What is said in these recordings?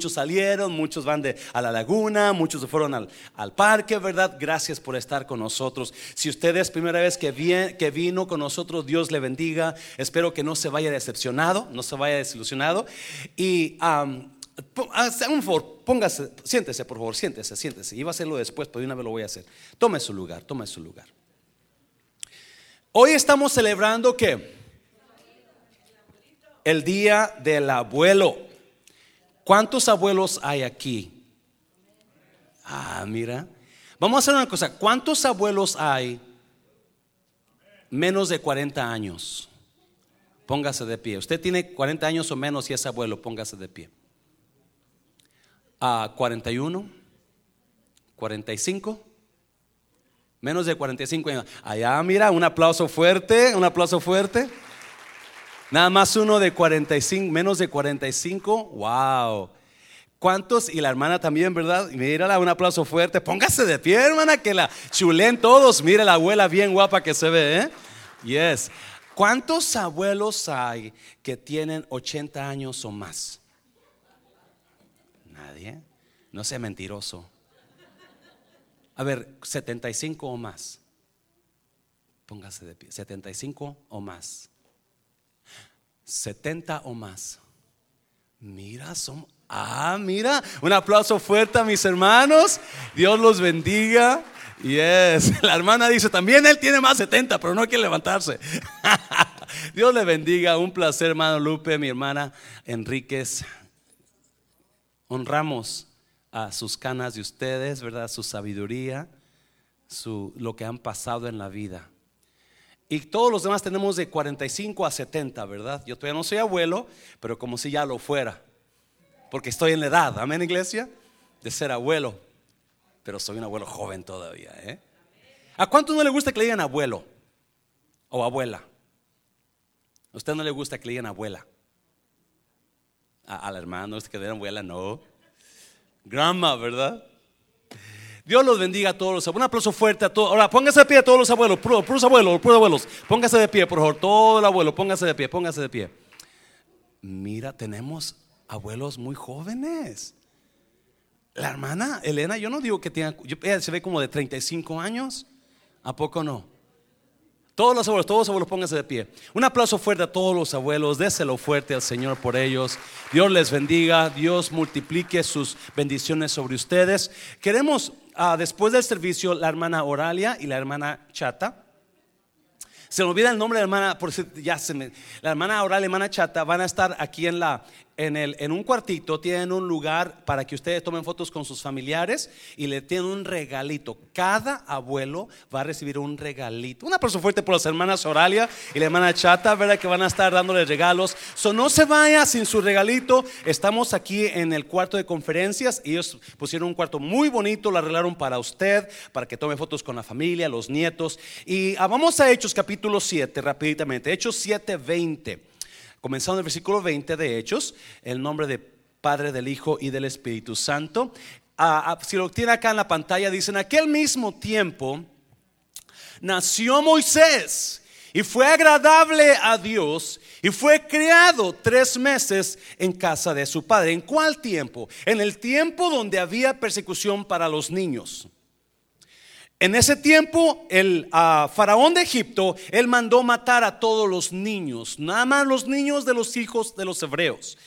Muchos salieron, muchos van de, a la laguna, muchos se fueron al, al, parque, ¿verdad? Gracias por estar con nosotros. Si usted es primera vez que, que vino con nosotros, Dios le bendiga. Espero que no se vaya decepcionado, no se vaya desilusionado. Y um, un favor, póngase, siéntese por favor, siéntese, siéntese. Iba a hacerlo después, pero de una vez lo voy a hacer. Tome su lugar, tome su lugar. Hoy estamos celebrando que el día del abuelo. ¿Cuántos abuelos hay aquí? Ah, mira. Vamos a hacer una cosa. ¿Cuántos abuelos hay menos de 40 años? Póngase de pie. Usted tiene 40 años o menos y es abuelo, póngase de pie. A 41, 45, menos de 45 años. Allá, mira, un aplauso fuerte, un aplauso fuerte. Nada más uno de 45, menos de 45. Wow. ¿Cuántos? Y la hermana también, ¿verdad? Mírala, un aplauso fuerte. Póngase de pie, hermana, que la chulen todos. Mire la abuela bien guapa que se ve, ¿eh? Yes. ¿Cuántos abuelos hay que tienen 80 años o más? Nadie. No sea mentiroso. A ver, 75 o más. Póngase de pie. 75 o más. 70 o más. Mira, son. Ah, mira, un aplauso fuerte a mis hermanos. Dios los bendiga. Yes, la hermana dice también él tiene más 70, pero no quiere levantarse. Dios le bendiga. Un placer, hermano Lupe, mi hermana Enríquez. Honramos a sus canas de ustedes, ¿verdad? Su sabiduría, su, lo que han pasado en la vida. Y todos los demás tenemos de 45 a 70, ¿verdad? Yo todavía no soy abuelo, pero como si ya lo fuera. Porque estoy en la edad, amén, iglesia, de ser abuelo. Pero soy un abuelo joven todavía, ¿eh? ¿A cuánto no le gusta que le digan abuelo o abuela? ¿A usted no le gusta que le digan abuela? A, al hermano, que le digan abuela, no. Grandma, ¿verdad? Dios los bendiga a todos. Un aplauso fuerte a todos. Ahora, póngase de pie a todos los abuelos, puros, abuelos, puros abuelos. Póngase de pie, por favor. Todo el abuelo, póngase de pie, póngase de pie. Mira, tenemos abuelos muy jóvenes. La hermana Elena, yo no digo que tenga, ella se ve como de 35 años. ¿A poco no? Todos los abuelos, todos los abuelos, pónganse de pie. Un aplauso fuerte a todos los abuelos, déselo fuerte al Señor por ellos. Dios les bendiga, Dios multiplique sus bendiciones sobre ustedes. Queremos, ah, después del servicio, la hermana Oralia y la hermana Chata. Se me olvida el nombre de la hermana, por ya se me, la hermana Oralia y la hermana Chata van a estar aquí en la, en, el, en un cuartito tienen un lugar para que ustedes tomen fotos con sus familiares y le tienen un regalito. Cada abuelo va a recibir un regalito. Un aplauso fuerte por las hermanas Oralia y la hermana Chata, ¿verdad? Que van a estar dándole regalos. So, no se vaya sin su regalito. Estamos aquí en el cuarto de conferencias. Ellos pusieron un cuarto muy bonito, lo arreglaron para usted, para que tome fotos con la familia, los nietos. Y ah, vamos a Hechos capítulo 7, rapiditamente. Hechos 7, 20 comenzando en el versículo 20 de Hechos, el nombre de Padre, del Hijo y del Espíritu Santo. Ah, ah, si lo tiene acá en la pantalla, dice, en aquel mismo tiempo nació Moisés y fue agradable a Dios y fue criado tres meses en casa de su padre. ¿En cuál tiempo? En el tiempo donde había persecución para los niños. En ese tiempo, el ah, faraón de Egipto, él mandó matar a todos los niños, nada más los niños de los hijos de los hebreos.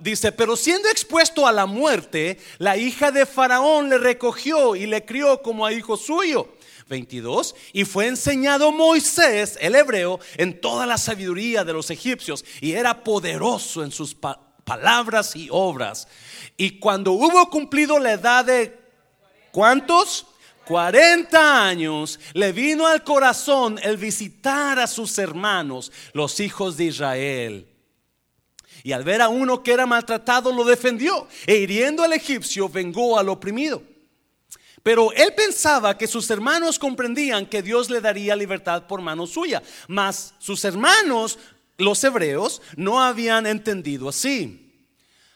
dice, pero siendo expuesto a la muerte, la hija de faraón le recogió y le crió como a hijo suyo. 22, y fue enseñado Moisés, el hebreo, en toda la sabiduría de los egipcios, y era poderoso en sus palabras y obras. Y cuando hubo cumplido la edad de, ¿cuántos? 40 años le vino al corazón el visitar a sus hermanos, los hijos de Israel. Y al ver a uno que era maltratado, lo defendió. E hiriendo al egipcio, vengó al oprimido. Pero él pensaba que sus hermanos comprendían que Dios le daría libertad por mano suya. Mas sus hermanos, los hebreos, no habían entendido así.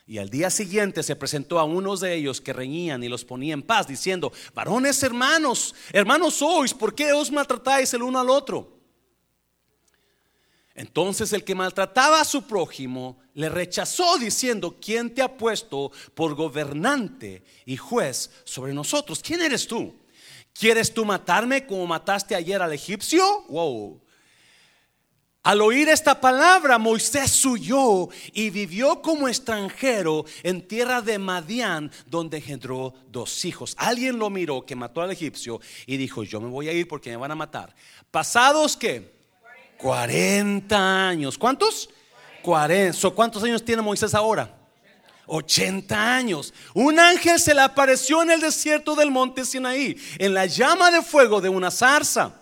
Y al día siguiente se presentó a unos de ellos que reñían y los ponía en paz, diciendo, varones hermanos, hermanos sois, ¿por qué os maltratáis el uno al otro? Entonces el que maltrataba a su prójimo le rechazó diciendo, ¿quién te ha puesto por gobernante y juez sobre nosotros? ¿Quién eres tú? ¿Quieres tú matarme como mataste ayer al egipcio? Wow. Al oír esta palabra, Moisés huyó y vivió como extranjero en tierra de Madián, donde engendró dos hijos. Alguien lo miró que mató al egipcio y dijo, yo me voy a ir porque me van a matar. Pasados que 40 años. ¿Cuántos? 40. ¿Cuántos años tiene Moisés ahora? 80 años. Un ángel se le apareció en el desierto del monte Sinaí, en la llama de fuego de una zarza.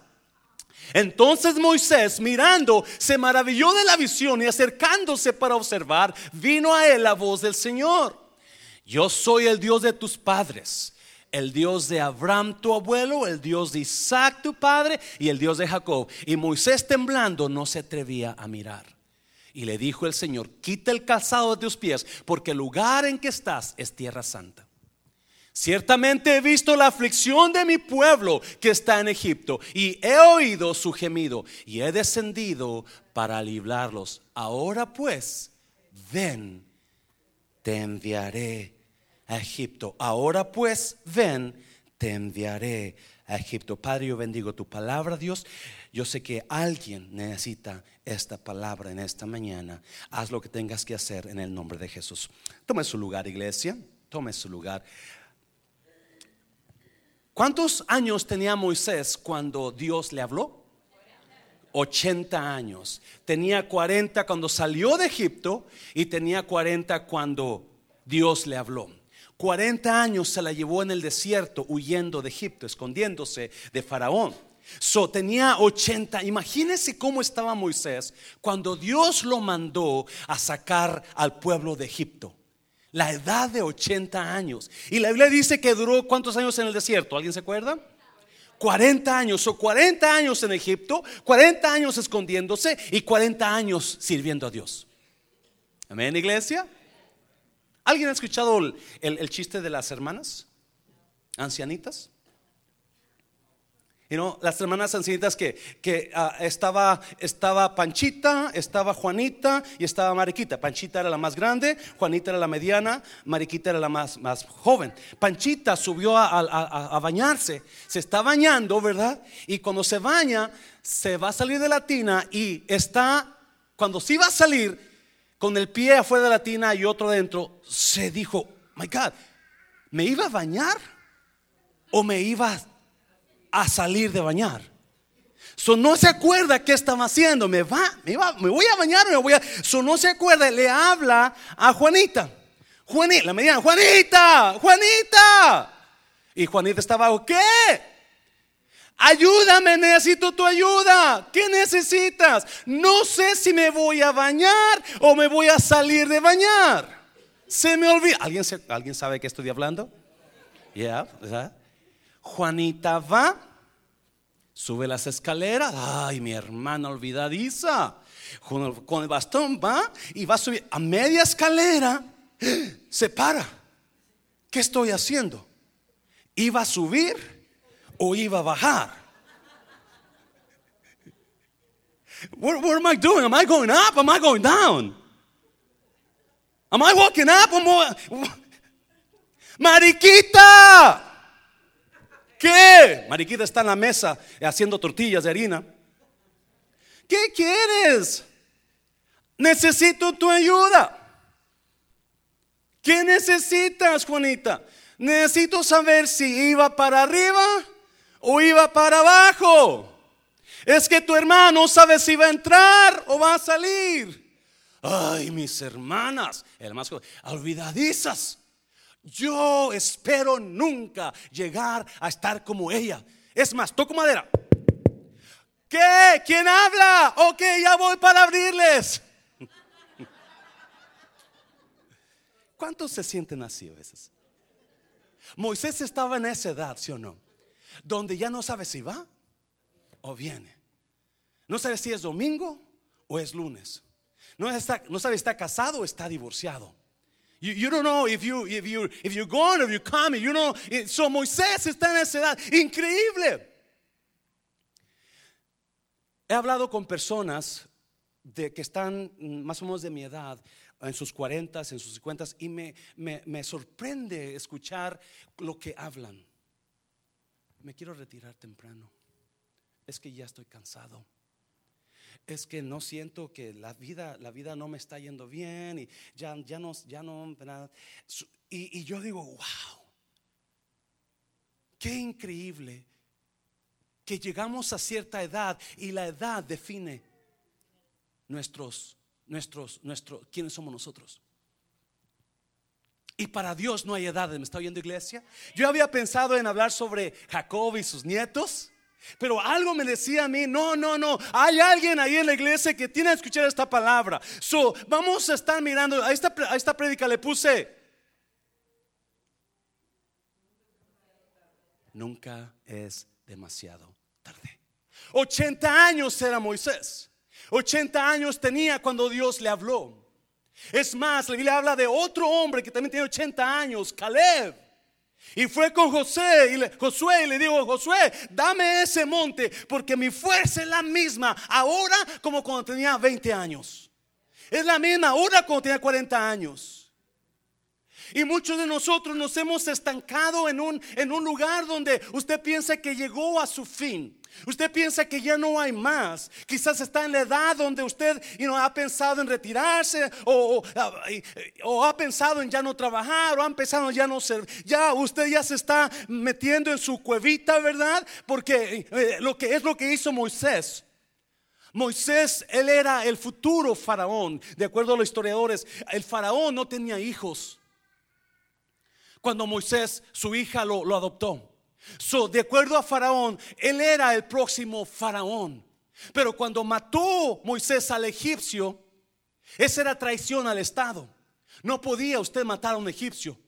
Entonces Moisés, mirando, se maravilló de la visión y acercándose para observar, vino a él la voz del Señor. Yo soy el Dios de tus padres, el Dios de Abraham tu abuelo, el Dios de Isaac tu padre y el Dios de Jacob. Y Moisés temblando no se atrevía a mirar. Y le dijo el Señor, quita el calzado de tus pies, porque el lugar en que estás es tierra santa. Ciertamente he visto la aflicción de mi pueblo que está en Egipto y he oído su gemido y he descendido para librarlos. Ahora pues, ven, te enviaré a Egipto. Ahora pues, ven, te enviaré a Egipto. Padre, yo bendigo tu palabra, Dios. Yo sé que alguien necesita esta palabra en esta mañana. Haz lo que tengas que hacer en el nombre de Jesús. Tome su lugar, iglesia. Tome su lugar. ¿Cuántos años tenía Moisés cuando Dios le habló? 80 años. Tenía 40 cuando salió de Egipto y tenía 40 cuando Dios le habló. 40 años se la llevó en el desierto huyendo de Egipto, escondiéndose de Faraón. So tenía 80. Imagínense cómo estaba Moisés cuando Dios lo mandó a sacar al pueblo de Egipto la edad de 80 años. Y la Biblia dice que duró cuántos años en el desierto, ¿alguien se acuerda? 40 años, o 40 años en Egipto, 40 años escondiéndose y 40 años sirviendo a Dios. Amén, iglesia. ¿Alguien ha escuchado el, el chiste de las hermanas ancianitas? Las hermanas ancianitas que, que ah, estaba, estaba Panchita, estaba Juanita y estaba Mariquita. Panchita era la más grande, Juanita era la mediana, Mariquita era la más, más joven. Panchita subió a, a, bañarse, se está bañando, ¿verdad? Y cuando se baña, se va a salir de la tina y está, cuando sí va a salir, con el pie afuera de la tina y otro dentro, se dijo, my God, ¿me iba a bañar o me iba a salir de bañar. So, no se acuerda qué estaba haciendo. Me va, me, va, me voy a bañar, me voy a. So, no se acuerda. Le habla a Juanita. Juanita, la mediana. Juanita, Juanita. Y Juanita estaba, ¿qué? Ayúdame, necesito tu ayuda. ¿Qué necesitas? No sé si me voy a bañar o me voy a salir de bañar. Se me olvida. ¿Alguien, ¿alguien sabe qué estoy hablando? Yeah, Juanita va, sube las escaleras. Ay, mi hermana olvidadiza. Con el bastón va y va a subir a media escalera. Se para. ¿Qué estoy haciendo? ¿Iba a subir o iba a bajar? What, what, am I doing? Am I going up? Am I going down? Am I walking up? Mariquita. ¿Qué? Mariquita está en la mesa haciendo tortillas de harina. ¿Qué quieres? Necesito tu ayuda. ¿Qué necesitas, Juanita? Necesito saber si iba para arriba o iba para abajo. Es que tu hermano sabe si va a entrar o va a salir. Ay, mis hermanas, el más olvidadizas. Yo espero nunca llegar a estar como ella. Es más, toco madera. ¿Qué? ¿Quién habla? Ok, ya voy para abrirles. ¿Cuántos se sienten así a veces? Moisés estaba en esa edad, ¿sí o no? Donde ya no sabe si va o viene. No sabe si es domingo o es lunes. No, no sabe si está casado o está divorciado. You, don't know if, you, if, you, if you're going or if you're coming. You know, so Moisés está en esa edad. Increíble. He hablado con personas de que están más o menos de mi edad, en sus 40, en sus 50 y me, me, me sorprende escuchar lo que hablan. Me quiero retirar temprano. Es que ya estoy cansado es que no siento que la vida, la vida no me está yendo bien y ya, ya no, ya no, y, y yo digo, wow, qué increíble que llegamos a cierta edad y la edad define nuestros, nuestros, nuestros, quiénes somos nosotros. Y para Dios no hay edad, ¿me está oyendo iglesia? Yo había pensado en hablar sobre Jacob y sus nietos. Pero algo me decía a mí, no, no, no, hay alguien ahí en la iglesia que tiene que escuchar esta palabra. So, vamos a estar mirando, a esta, a esta prédica le puse, nunca es demasiado tarde. 80 años era Moisés, 80 años tenía cuando Dios le habló. Es más, la Biblia habla de otro hombre que también tiene 80 años, Caleb. Y fue con José y le, Josué y le dijo, Josué, dame ese monte porque mi fuerza es la misma ahora como cuando tenía 20 años. Es la misma ahora como tenía 40 años. Y muchos de nosotros nos hemos estancado en un, en un lugar donde usted piensa que llegó a su fin. Usted piensa que ya no hay más. Quizás está en la edad donde usted ha pensado en retirarse o, o, ha pensado en ya no trabajar o ha pensado en ya no ser. Ya usted ya se está metiendo en su cuevita, ¿verdad? Porque eh, lo que es lo que hizo Moisés. Moisés, él era el futuro faraón. De acuerdo a los historiadores, el faraón no tenía hijos. Cuando Moisés, su hija, lo adoptó. So, de acuerdo a Faraón, él era el próximo Faraón. Pero cuando mató Moisés al egipcio, esa era traición al Estado. No podía usted matar a un egipcio.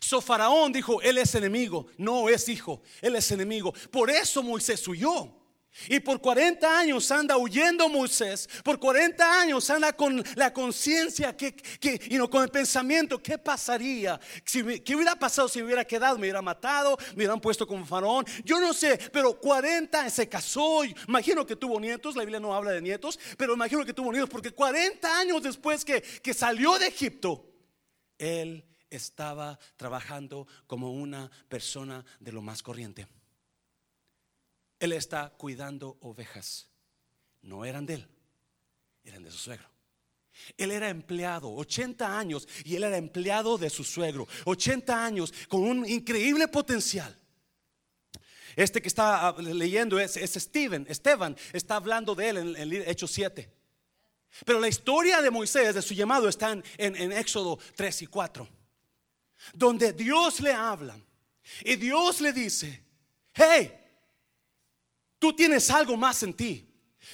So Faraón dijo, él es enemigo, no es hijo, él es enemigo. Por eso Moisés huyó. Y por 40 años anda huyendo Moisés, por 40 años anda con la conciencia, que, que y no, con el pensamiento, ¿qué pasaría? ¿Qué hubiera pasado si me hubiera quedado? ¿Me hubiera matado? ¿Me hubieran puesto como faraón? Yo no sé, pero 40 se casó, imagino que tuvo nietos, la Biblia no habla de nietos, pero imagino que tuvo nietos, porque 40 años después que, que salió de Egipto, él estaba trabajando como una persona de lo más corriente. Él está cuidando ovejas. No eran de él, eran de su suegro. Él era empleado, 80 años, y él era empleado de su suegro. 80 años con un increíble potencial. Este que está ah, leyendo es, Steven, Esteban, está hablando de él en, Hechos 7. Pero la historia de Moisés, de su llamado, está en, en Éxodo 3 y 4, donde Dios le habla y Dios le dice, hey, Tú tienes algo más en ti.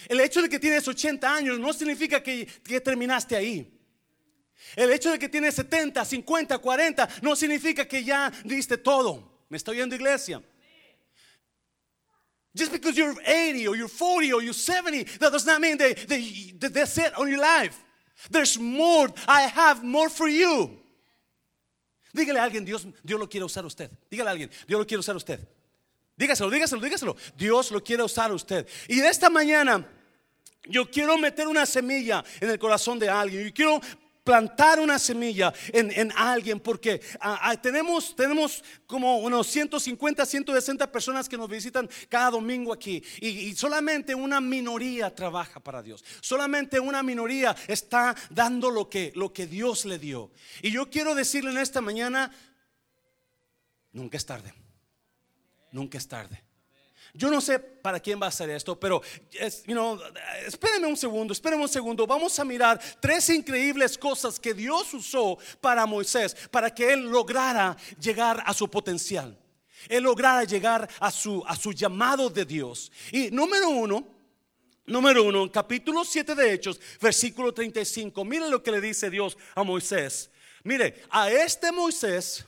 El hecho de que tienes 80 años no significa que, terminaste ahí. El hecho de que tienes 70, 50, 40 no significa que ya diste todo. ¿Me estoy viendo iglesia? Just because you're 80 or you're 40 or you're 70, that does not mean that, that that's it on your life. There's more. I have more for you. Dígale a alguien, Dios, Dios lo quiere usar a usted. Dígale a alguien, Dios lo quiere usar a usted. Dígaselo, dígaselo, dígaselo. Dios lo quiere usar a usted. Y de esta mañana yo quiero meter una semilla en el corazón de alguien. Yo quiero plantar una semilla en, alguien porque ah, ah, tenemos, tenemos como unos 150, 160 personas que nos visitan cada domingo aquí y, solamente una minoría trabaja para Dios. Solamente una minoría está dando lo que, lo que Dios le dio. Y yo quiero decirle en esta mañana, nunca es tarde. Nunca es tarde. Yo no sé para quién va a ser esto, pero espérenme un segundo, espérenme un segundo. Vamos a mirar tres increíbles cosas que Dios usó para Moisés, para que él lograra llegar a su potencial. Él lograra llegar a su, a su llamado de Dios. Y número uno, número uno, capítulo 7 de Hechos, versículo 35. Mire lo que le dice Dios a Moisés. Mire, a este Moisés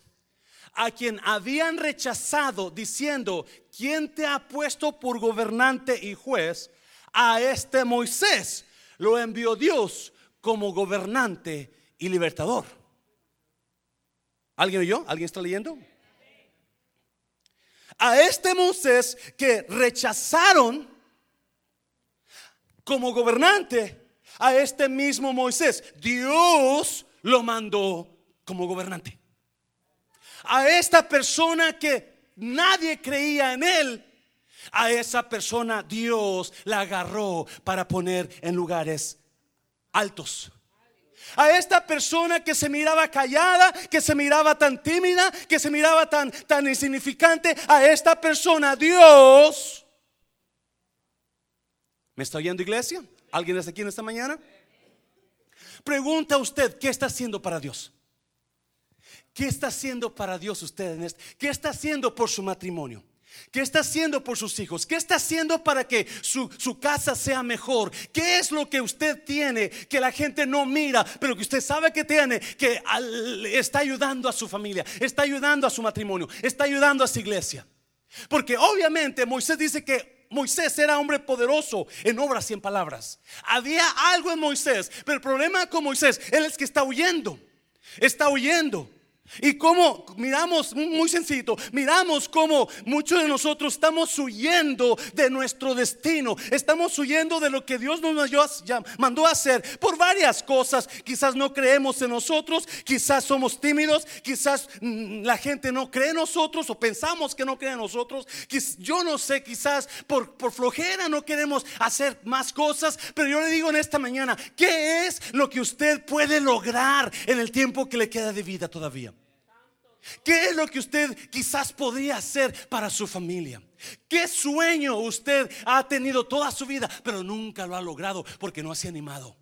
a quien habían rechazado diciendo, ¿quién te ha puesto por gobernante y juez? A este Moisés lo envió Dios como gobernante y libertador. ¿Alguien oyó? ¿Alguien está leyendo? A este Moisés que rechazaron como gobernante, a este mismo Moisés, Dios lo mandó como gobernante. A esta persona que nadie creía en él, a esa persona Dios la agarró para poner en lugares altos. A esta persona que se miraba callada, que se miraba tan tímida, que se miraba tan, tan insignificante, a esta persona Dios. ¿Me está oyendo iglesia? ¿Alguien está aquí en esta mañana? Pregunta usted, ¿qué está haciendo para Dios? ¿Qué está haciendo para Dios usted en este? ¿Qué está haciendo por su matrimonio? ¿Qué está haciendo por sus hijos? ¿Qué está haciendo para que su, su, casa sea mejor? ¿Qué es lo que usted tiene que la gente no mira, pero que usted sabe que tiene, que está ayudando a su familia, está ayudando a su matrimonio, está ayudando a su iglesia? Porque obviamente Moisés dice que Moisés era hombre poderoso en obras y en palabras. Había algo en Moisés, pero el problema con Moisés, él es que está huyendo, está huyendo. Y como miramos, muy sencillo, miramos como muchos de nosotros estamos huyendo de nuestro destino, estamos huyendo de lo que Dios nos mandó a hacer por varias cosas. Quizás no creemos en nosotros, quizás somos tímidos, quizás mm, la gente no cree en nosotros o pensamos que no cree en nosotros. Yo no sé, quizás por, por flojera no queremos hacer más cosas, pero yo le digo en esta mañana, ¿qué es lo que usted puede lograr en el tiempo que le queda de vida todavía? ¿Qué es lo que usted quizás podría hacer para su familia? ¿Qué sueño usted ha tenido toda su vida, pero nunca lo ha logrado porque no se ha animado?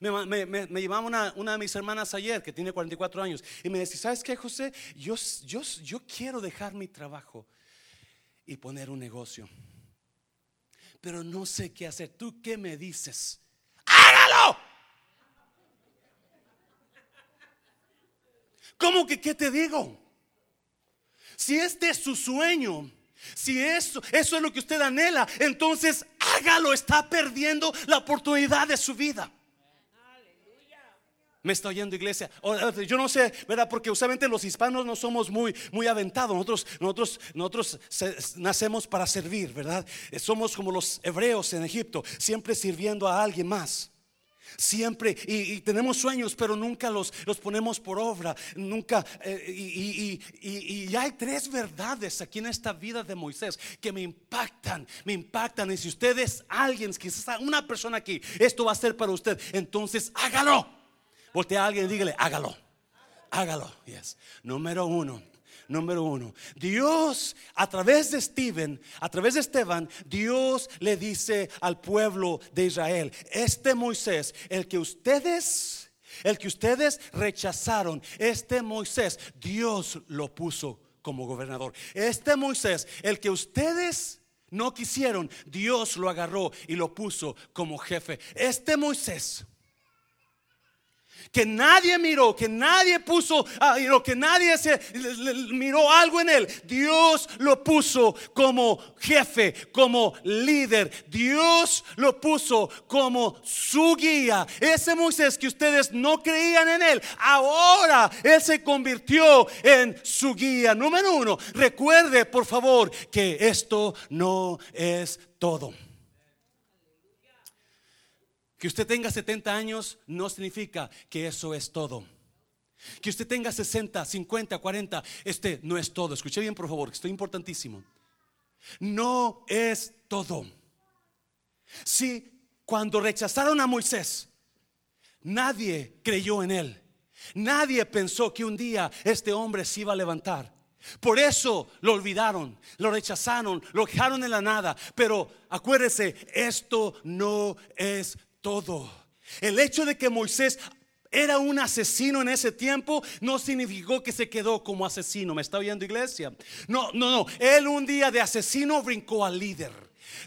Me, me, una, de mis hermanas ayer que tiene 44 años y me decía, ¿sabes qué, José? Yo, yo, yo quiero dejar mi trabajo y poner un negocio, pero no sé qué hacer. ¿Tú qué me dices? ¡Hágalo! ¿Cómo que qué te digo? Si este es su sueño, si eso, eso es lo que usted anhela, entonces hágalo, está perdiendo la oportunidad de su vida. Me está oyendo iglesia. Yo no sé, ¿verdad? Porque usualmente los hispanos no somos muy, muy aventados. Nosotros, nosotros, nosotros nacemos para servir, ¿verdad? Somos como los hebreos en Egipto, siempre sirviendo a alguien más. Siempre, y, tenemos sueños, pero nunca los, los ponemos por obra. Nunca, eh, y, y, hay tres verdades aquí en esta vida de Moisés que me impactan, me impactan. Y si usted es alguien, quizás una persona aquí, esto va a ser para usted, entonces hágalo. Voltea a alguien y dígale, hágalo, hágalo. Yes. Número uno número uno. Dios, a través de Steven, a través de Esteban, Dios le dice al pueblo de Israel, este Moisés, el que ustedes, el que ustedes rechazaron, este Moisés, Dios lo puso como gobernador. Este Moisés, el que ustedes no quisieron, Dios lo agarró y lo puso como jefe. Este Moisés que nadie miró, que nadie puso, ah, que nadie se, miró algo en él. Dios lo puso como jefe, como líder. Dios lo puso como su guía. Ese Moisés que ustedes no creían en él, ahora él se convirtió en su guía. Número uno, recuerde por favor que esto no es todo. Que usted tenga 70 años no significa que eso es todo. Que usted tenga 60, 50, 40, este no es todo. Escuche bien, por favor, que esto es importantísimo. No es todo. Si cuando rechazaron a Moisés, nadie creyó en él. Nadie pensó que un día este hombre se iba a levantar. Por eso lo olvidaron, lo rechazaron, lo dejaron en la nada. Pero acuérdese, esto no es todo. El hecho de que Moisés era un asesino en ese tiempo no significó que se quedó como asesino. ¿Me está oyendo iglesia? No, no, no. Él un día de asesino brincó al líder.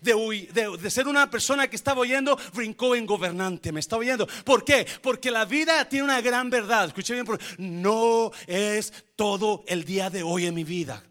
De, ser una persona que estaba oyendo, brincó en gobernante. ¿Me está oyendo? ¿Por qué? Porque la vida tiene una gran verdad. Escuche bien, no es todo el día de hoy en mi vida.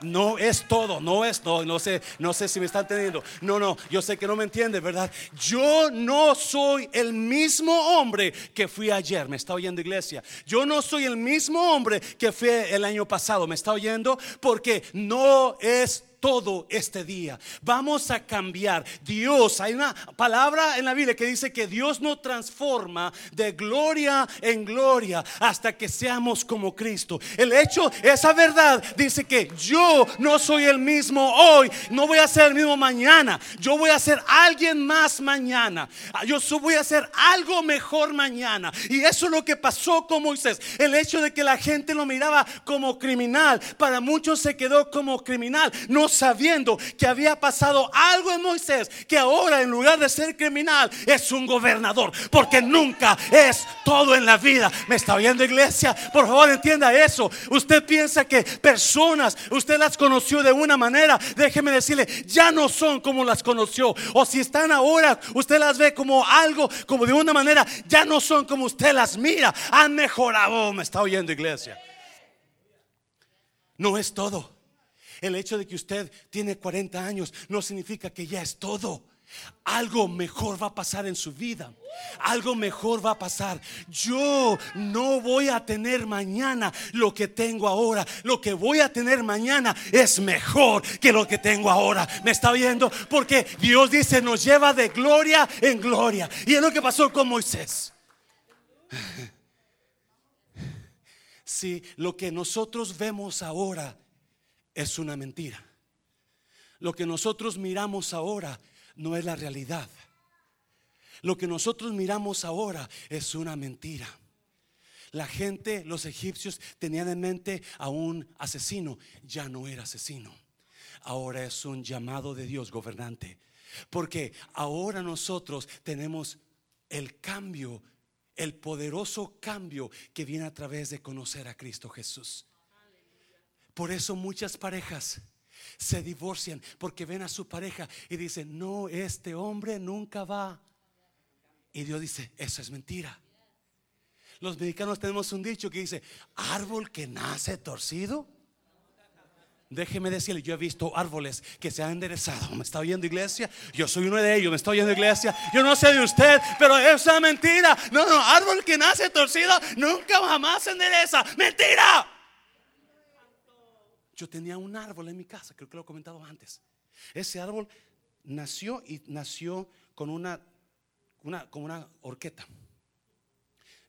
No es todo, no es todo, no sé, no sé si me están entendiendo. No, no, yo sé que no me entiende, ¿verdad? Yo no soy el mismo hombre que fui ayer, me está oyendo iglesia. Yo no soy el mismo hombre que fui el año pasado, me está oyendo, porque no es todo este día. Vamos a cambiar. Dios, hay una palabra en la Biblia que dice que Dios no transforma de gloria en gloria hasta que seamos como Cristo. El hecho, esa verdad dice que yo no soy el mismo hoy, no voy a ser el mismo mañana. Yo voy a ser alguien más mañana. Yo voy a ser algo mejor mañana. Y eso es lo que pasó con Moisés. El hecho de que la gente lo miraba como criminal, para muchos se quedó como criminal, no sabiendo que había pasado algo en Moisés, que ahora en lugar de ser criminal es un gobernador, porque nunca es todo en la vida. ¿Me está oyendo iglesia? Por favor entienda eso. Usted piensa que personas, usted las conoció de una manera, déjeme decirle, ya no son como las conoció. O si están ahora, usted las ve como algo, como de una manera, ya no son como usted las mira. Han mejorado. ¿Me está oyendo iglesia? No es todo. El hecho de que usted tiene 40 años no significa que ya es todo. Algo mejor va a pasar en su vida. Algo mejor va a pasar. Yo no voy a tener mañana lo que tengo ahora. Lo que voy a tener mañana es mejor que lo que tengo ahora. ¿Me está viendo? Porque Dios dice, nos lleva de gloria en gloria. Y es lo que pasó con Moisés. Si lo que nosotros vemos ahora es una mentira. Lo que nosotros miramos ahora no es la realidad. Lo que nosotros miramos ahora es una mentira. La gente, los egipcios, tenían en mente a un asesino. Ya no era asesino. Ahora es un llamado de Dios gobernante. Porque ahora nosotros tenemos el cambio, el poderoso cambio que viene a través de conocer a Cristo Jesús. Por eso muchas parejas se divorcian porque ven a su pareja y dicen, no, este hombre nunca va. Y Dios dice, eso es mentira. Los mexicanos tenemos un dicho que dice, árbol que nace torcido. Déjeme decirle, yo he visto árboles que se han enderezado. ¿Me está oyendo iglesia? Yo soy uno de ellos, ¿me está oyendo iglesia? Yo no sé de usted, pero es una mentira. No, no, árbol que nace torcido nunca jamás se endereza. Mentira. Yo tenía un árbol en mi casa, creo que lo he comentado antes. Ese árbol nació y nació con una, una, una horqueta.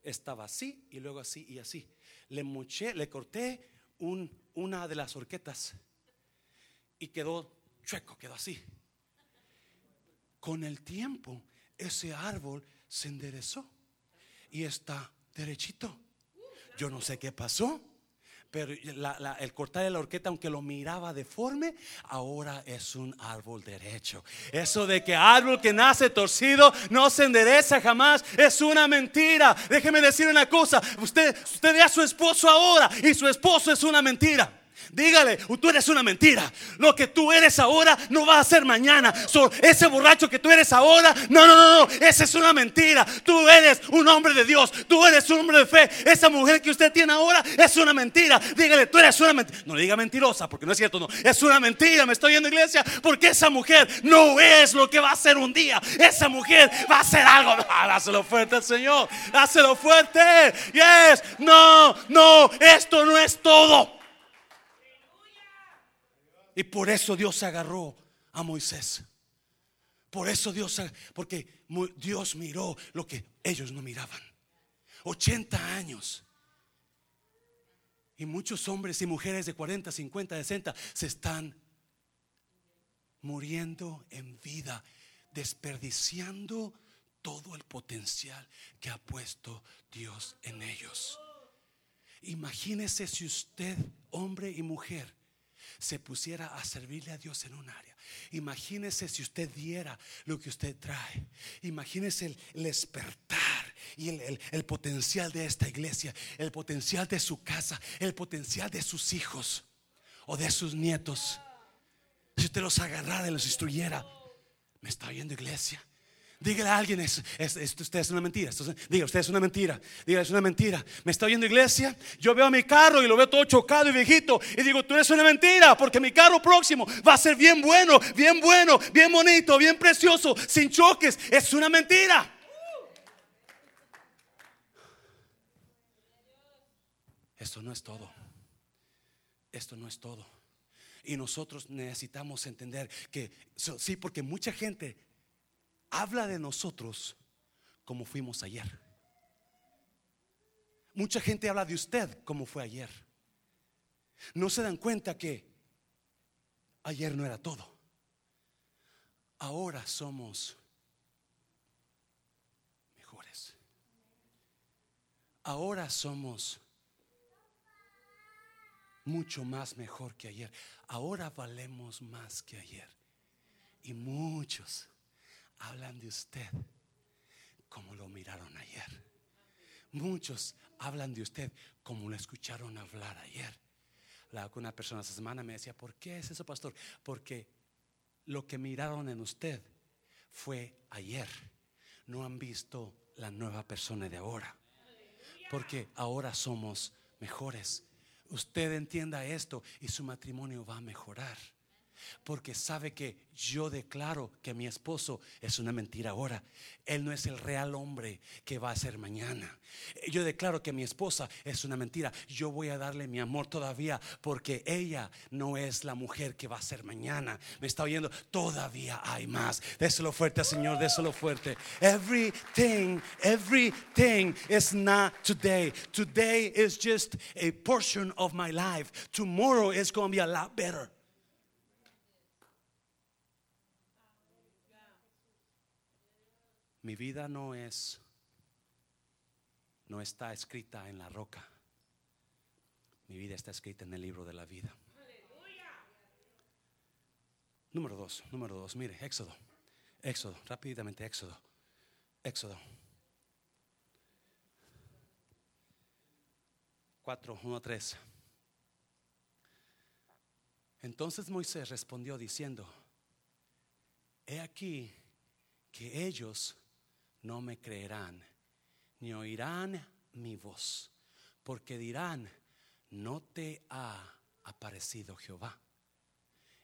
Estaba así y luego así y así. Le moché, le corté un, una de las horquetas y quedó chueco, quedó así. Con el tiempo, ese árbol se enderezó y está derechito. Yo no sé qué pasó. Pero el cortar de la horqueta, aunque lo miraba deforme, ahora es un árbol derecho. Eso de que árbol que nace torcido no se endereza jamás es una mentira. Déjeme decir una cosa: usted, usted ve a su esposo ahora y su esposo es una mentira. Dígale, tú eres una mentira. Lo que tú eres ahora no va a ser mañana. ese borracho que tú eres ahora, no, no, no, no, esa es una mentira. Tú eres un hombre de Dios. Tú eres un hombre de fe. Esa mujer que usted tiene ahora es una mentira. Dígale, tú eres una mentira. No le diga mentirosa porque no es cierto, no. Es una mentira. Me estoy yendo iglesia porque esa mujer no es lo que va a ser un día. Esa mujer va a ser algo. Ah, dáselo fuerte al Señor. Dáselo fuerte. Yes. No, no, esto no es todo. Y por eso Dios agarró a Moisés. Por eso Dios, porque Dios miró lo que ellos no miraban. 80 años. Y muchos hombres y mujeres de 40, 50, 60 se están muriendo en vida, desperdiciando todo el potencial que ha puesto Dios en ellos. Imagínese si usted, hombre y mujer, se pusiera a servirle a Dios en un área. Imagínese si usted diera lo que usted trae. Imagínese el, despertar y el, el, potencial de esta iglesia, el potencial de su casa, el potencial de sus hijos o de sus nietos. Si usted los agarrara y los instruyera, ¿me está oyendo iglesia? Dígale a alguien, es, usted es una mentira. Diga, usted es una mentira. Diga, es una mentira. ¿Me está oyendo iglesia? Yo veo a mi carro y lo veo todo chocado y viejito. Y digo, tú eres una mentira. Porque mi carro próximo va a ser bien bueno, bien bueno, bien bonito, bien precioso, sin choques. Es una mentira. Esto no es todo. Esto no es todo. Y nosotros necesitamos entender que, sí, porque mucha gente habla de nosotros como fuimos ayer. Mucha gente habla de usted como fue ayer. No se dan cuenta que ayer no era todo. Ahora somos mejores. Ahora somos mucho más mejor que ayer. Ahora valemos más que ayer. Y muchos hablan de usted como lo miraron ayer. Muchos hablan de usted como lo escucharon hablar ayer. Una persona esta semana me decía, ¿por qué es eso, pastor? Porque lo que miraron en usted fue ayer. No han visto la nueva persona de ahora. Porque ahora somos mejores. Usted entienda esto y su matrimonio va a mejorar. Porque sabe que yo declaro que mi esposo es una mentira ahora. Él no es el real hombre que va a ser mañana. Yo declaro que mi esposa es una mentira. Yo voy a darle mi amor todavía porque ella no es la mujer que va a ser mañana. Me está oyendo. Todavía hay más. Déselo fuerte, Señor. Déselo fuerte. Everything, everything is not today. Today is just a portion of my life. Tomorrow is going to be a lot better. Mi vida no es, no está escrita en la roca. Mi vida está escrita en el libro de la vida. Número dos, número dos, mire, Éxodo, Éxodo, rápidamente, Éxodo, Éxodo. 4, 1, 3. Entonces Moisés respondió diciendo, he aquí que ellos no me creerán, ni oirán mi voz, porque dirán, no te ha aparecido Jehová.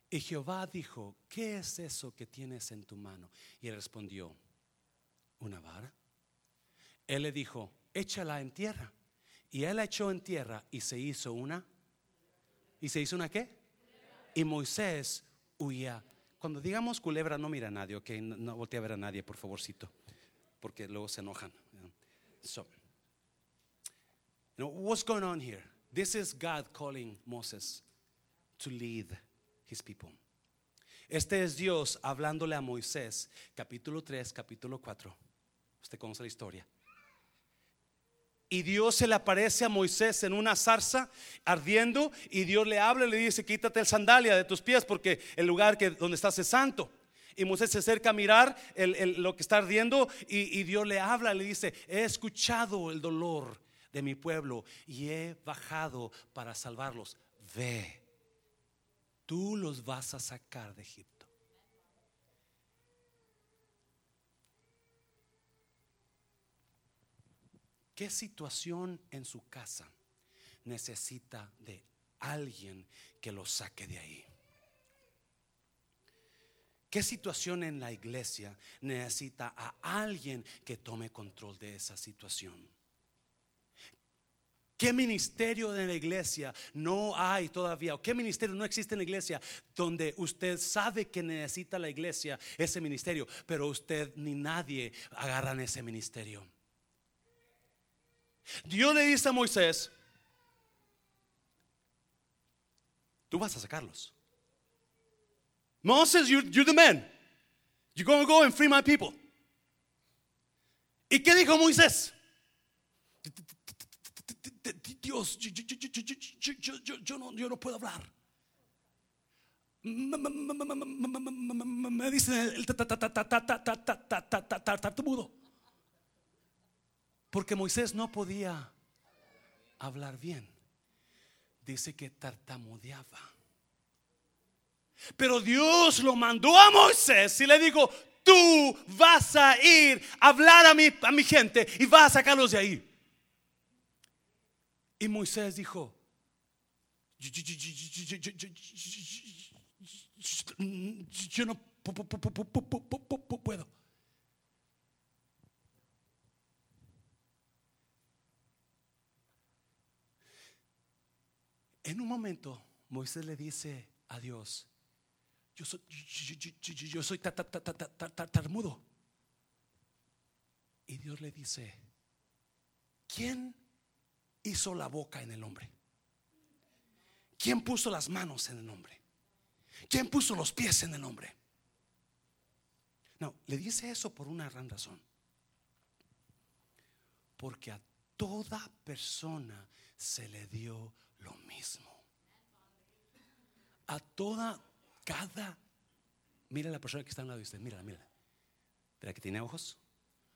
Y Jehová dijo, ¿qué es eso que tienes en tu mano? Y él respondió, una vara. Él le dijo, échala en tierra. Y él la echó en tierra y se hizo una. ¿Y se hizo una qué? Y Moisés huía. Cuando digamos culebra, no mira a nadie, ok, no, no voltea a ver a nadie, por favorcito porque luego se enojan. So, you know, what's going on here? This is God calling Moses to lead his people. Este es Dios hablándole a Moisés, capítulo 3, capítulo 4. Usted conoce la historia. Y Dios se le aparece a Moisés en una zarza ardiendo y Dios le habla y le dice, quítate el sandalia de tus pies porque el lugar que, donde estás es santo. Y Moisés se acerca a mirar lo que está ardiendo y, y Dios le habla, le dice, he escuchado el dolor de mi pueblo y he bajado para salvarlos. Ve, tú los vas a sacar de Egipto. ¿Qué situación en su casa necesita de alguien que lo saque de ahí? ¿Qué situación en la iglesia necesita a alguien que tome control de esa situación? ¿Qué ministerio de la iglesia no hay todavía? ¿O qué ministerio no existe en la iglesia donde usted sabe que necesita la iglesia ese ministerio, pero usted ni nadie agarran ese ministerio? Dios le dice a Moisés, tú vas a sacarlos. Moses, you're, you're the man. You're going to go and free my people. ¿Y qué dijo Moisés? Dios, yo, no, no puedo hablar. Me dice el tartamudo. Porque Moisés no podía hablar bien. Dice que tartamudeaba. Pero Dios lo mandó a Moisés y le dijo, tú vas a ir a hablar a mi, a mi gente y vas a sacarlos de ahí. Y Moisés dijo, yo no puedo. En un momento, Moisés le dice a Dios, yo soy, yo, soy tartamudo. Y Dios le dice, ¿quién hizo la boca en el hombre? ¿Quién puso las manos en el hombre? ¿Quién puso los pies en el hombre? No, le dice eso por una gran razón. Porque a toda persona se le dio lo mismo. A toda, cada. Mira la persona que está al lado de usted, mírala, mírala. ¿Verdad que tiene ojos?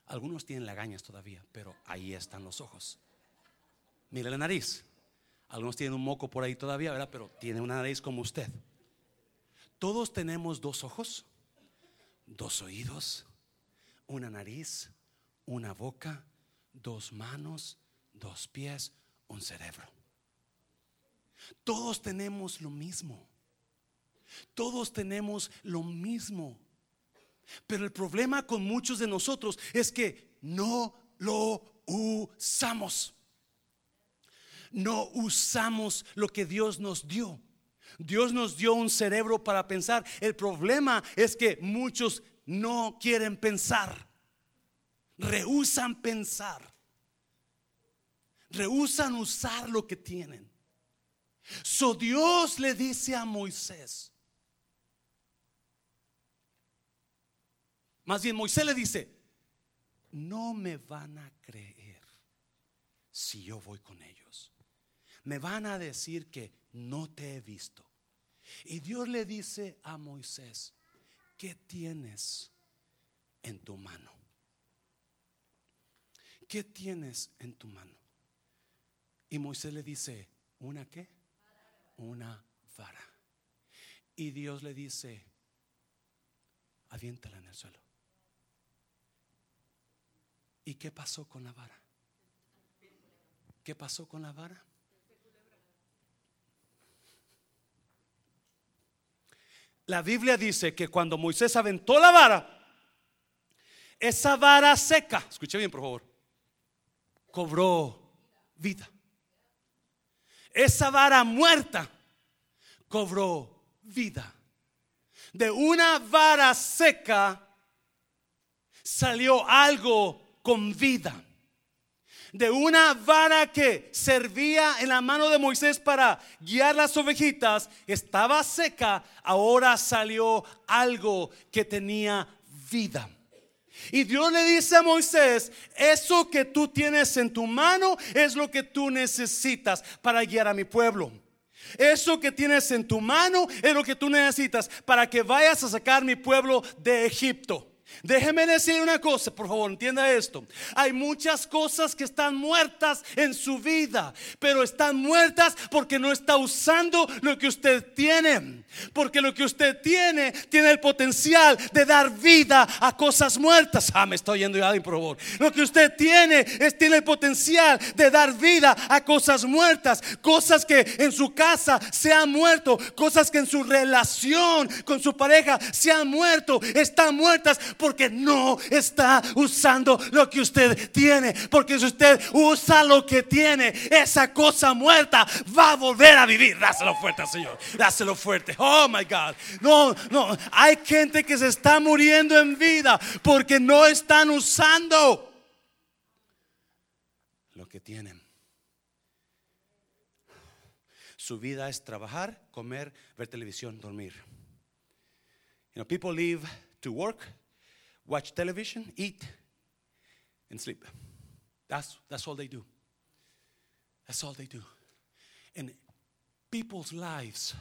Algunos tienen lagañas todavía, pero ahí están los ojos. Mira la nariz. Algunos tienen un moco por ahí todavía, ¿verdad? Pero tiene una nariz como usted. Todos tenemos dos ojos, dos oídos, una nariz, una boca, dos manos, dos pies, un cerebro. Todos tenemos lo mismo. Todos tenemos lo mismo. Pero el problema con muchos de nosotros es que no lo usamos. No usamos lo que Dios nos dio. Dios nos dio un cerebro para pensar. El problema es que muchos no quieren pensar. Rehusan pensar. Rehusan usar lo que tienen. So Dios le dice a Moisés. Más bien Moisés le dice, no me van a creer si yo voy con ellos. Me van a decir que no te he visto. Y Dios le dice a Moisés, ¿qué tienes en tu mano? ¿Qué tienes en tu mano? Y Moisés le dice, ¿una qué? Una vara. Y Dios le dice, aviéntala en el suelo. ¿Y qué pasó con la vara? ¿Qué pasó con la vara? La Biblia dice que cuando Moisés aventó la vara, esa vara seca, escuche bien por favor, cobró vida. Esa vara muerta cobró vida. De una vara seca salió algo con vida de una vara que servía en la mano de Moisés para guiar las ovejitas, estaba seca, ahora salió algo que tenía vida. Y Dios le dice a Moisés, eso que tú tienes en tu mano es lo que tú necesitas para guiar a mi pueblo. Eso que tienes en tu mano es lo que tú necesitas para que vayas a sacar mi pueblo de Egipto. Déjeme decirle una cosa, por favor, entienda esto. Hay muchas cosas que están muertas en su vida, pero están muertas porque no está usando lo que usted tiene. Porque lo que usted tiene tiene el potencial de dar vida a cosas muertas. Ah, me estoy yendo ya, por favor. Lo que usted tiene es tiene el potencial de dar vida a cosas muertas, cosas que en su casa se han muerto, cosas que en su relación con su pareja se han muerto, están muertas porque no está usando lo que usted tiene. Porque si usted usa lo que tiene, esa cosa muerta va a volver a vivir. Dáselo fuerte, Señor. Dáselo fuerte. Oh my God. No, no. Hay gente que se está muriendo en vida porque no están usando lo que tienen. Su vida es trabajar, comer, ver televisión, dormir. You know, people leave to work watch television, eat, and sleep. That's, that's all they do. That's all they do. And people's lives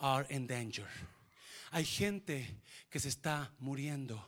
are in danger. Hay gente que se está muriendo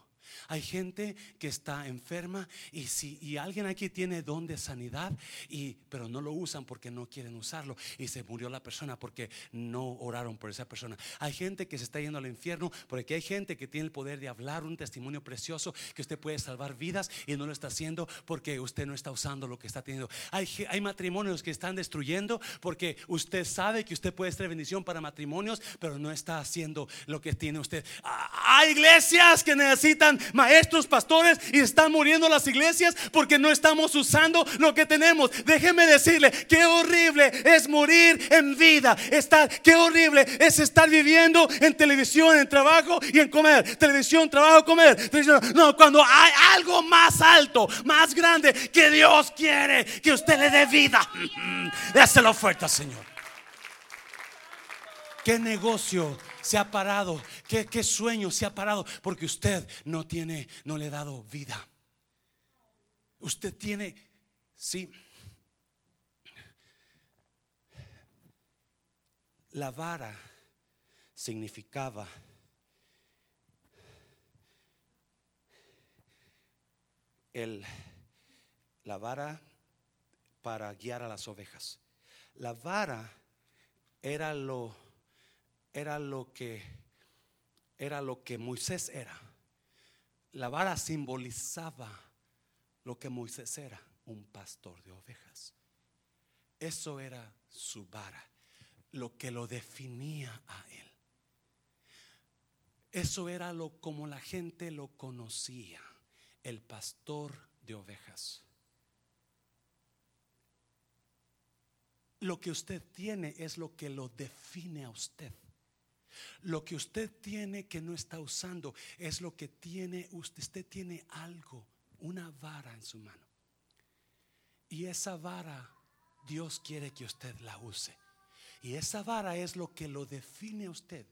hay gente que está enferma y si y alguien aquí tiene don de sanidad y pero no lo usan porque no quieren usarlo y se murió la persona porque no oraron por esa persona. Hay gente que se está yendo al infierno porque hay gente que tiene el poder de hablar un testimonio precioso que usted puede salvar vidas y no lo está haciendo porque usted no está usando lo que está teniendo. Hay, hay matrimonios que están destruyendo porque usted sabe que usted puede ser bendición para matrimonios, pero no está haciendo lo que tiene usted. Hay iglesias que necesitan maestros, pastores y están muriendo las iglesias porque no estamos usando lo que tenemos. Déjeme decirle, qué horrible es morir en vida. Estar, qué horrible es estar viviendo en televisión, en trabajo y en comer. Televisión, trabajo, comer. No, cuando hay algo más alto, más grande que Dios quiere que usted le dé vida. Déselo fuerte, Señor. ¿Qué negocio se ha parado? ¿Qué, ¿Qué, sueño se ha parado? Porque usted no tiene, no le ha dado vida. Usted tiene, sí. La vara significaba el, la vara para guiar a las ovejas. La vara era lo era lo que era lo que Moisés era. La vara simbolizaba lo que Moisés era, un pastor de ovejas. Eso era su vara, lo que lo definía a él. Eso era lo como la gente lo conocía, el pastor de ovejas. Lo que usted tiene es lo que lo define a usted. Lo que usted tiene que no está usando es lo que tiene usted. Usted tiene algo, una vara en su mano. Y esa vara Dios quiere que usted la use. Y esa vara es lo que lo define a usted.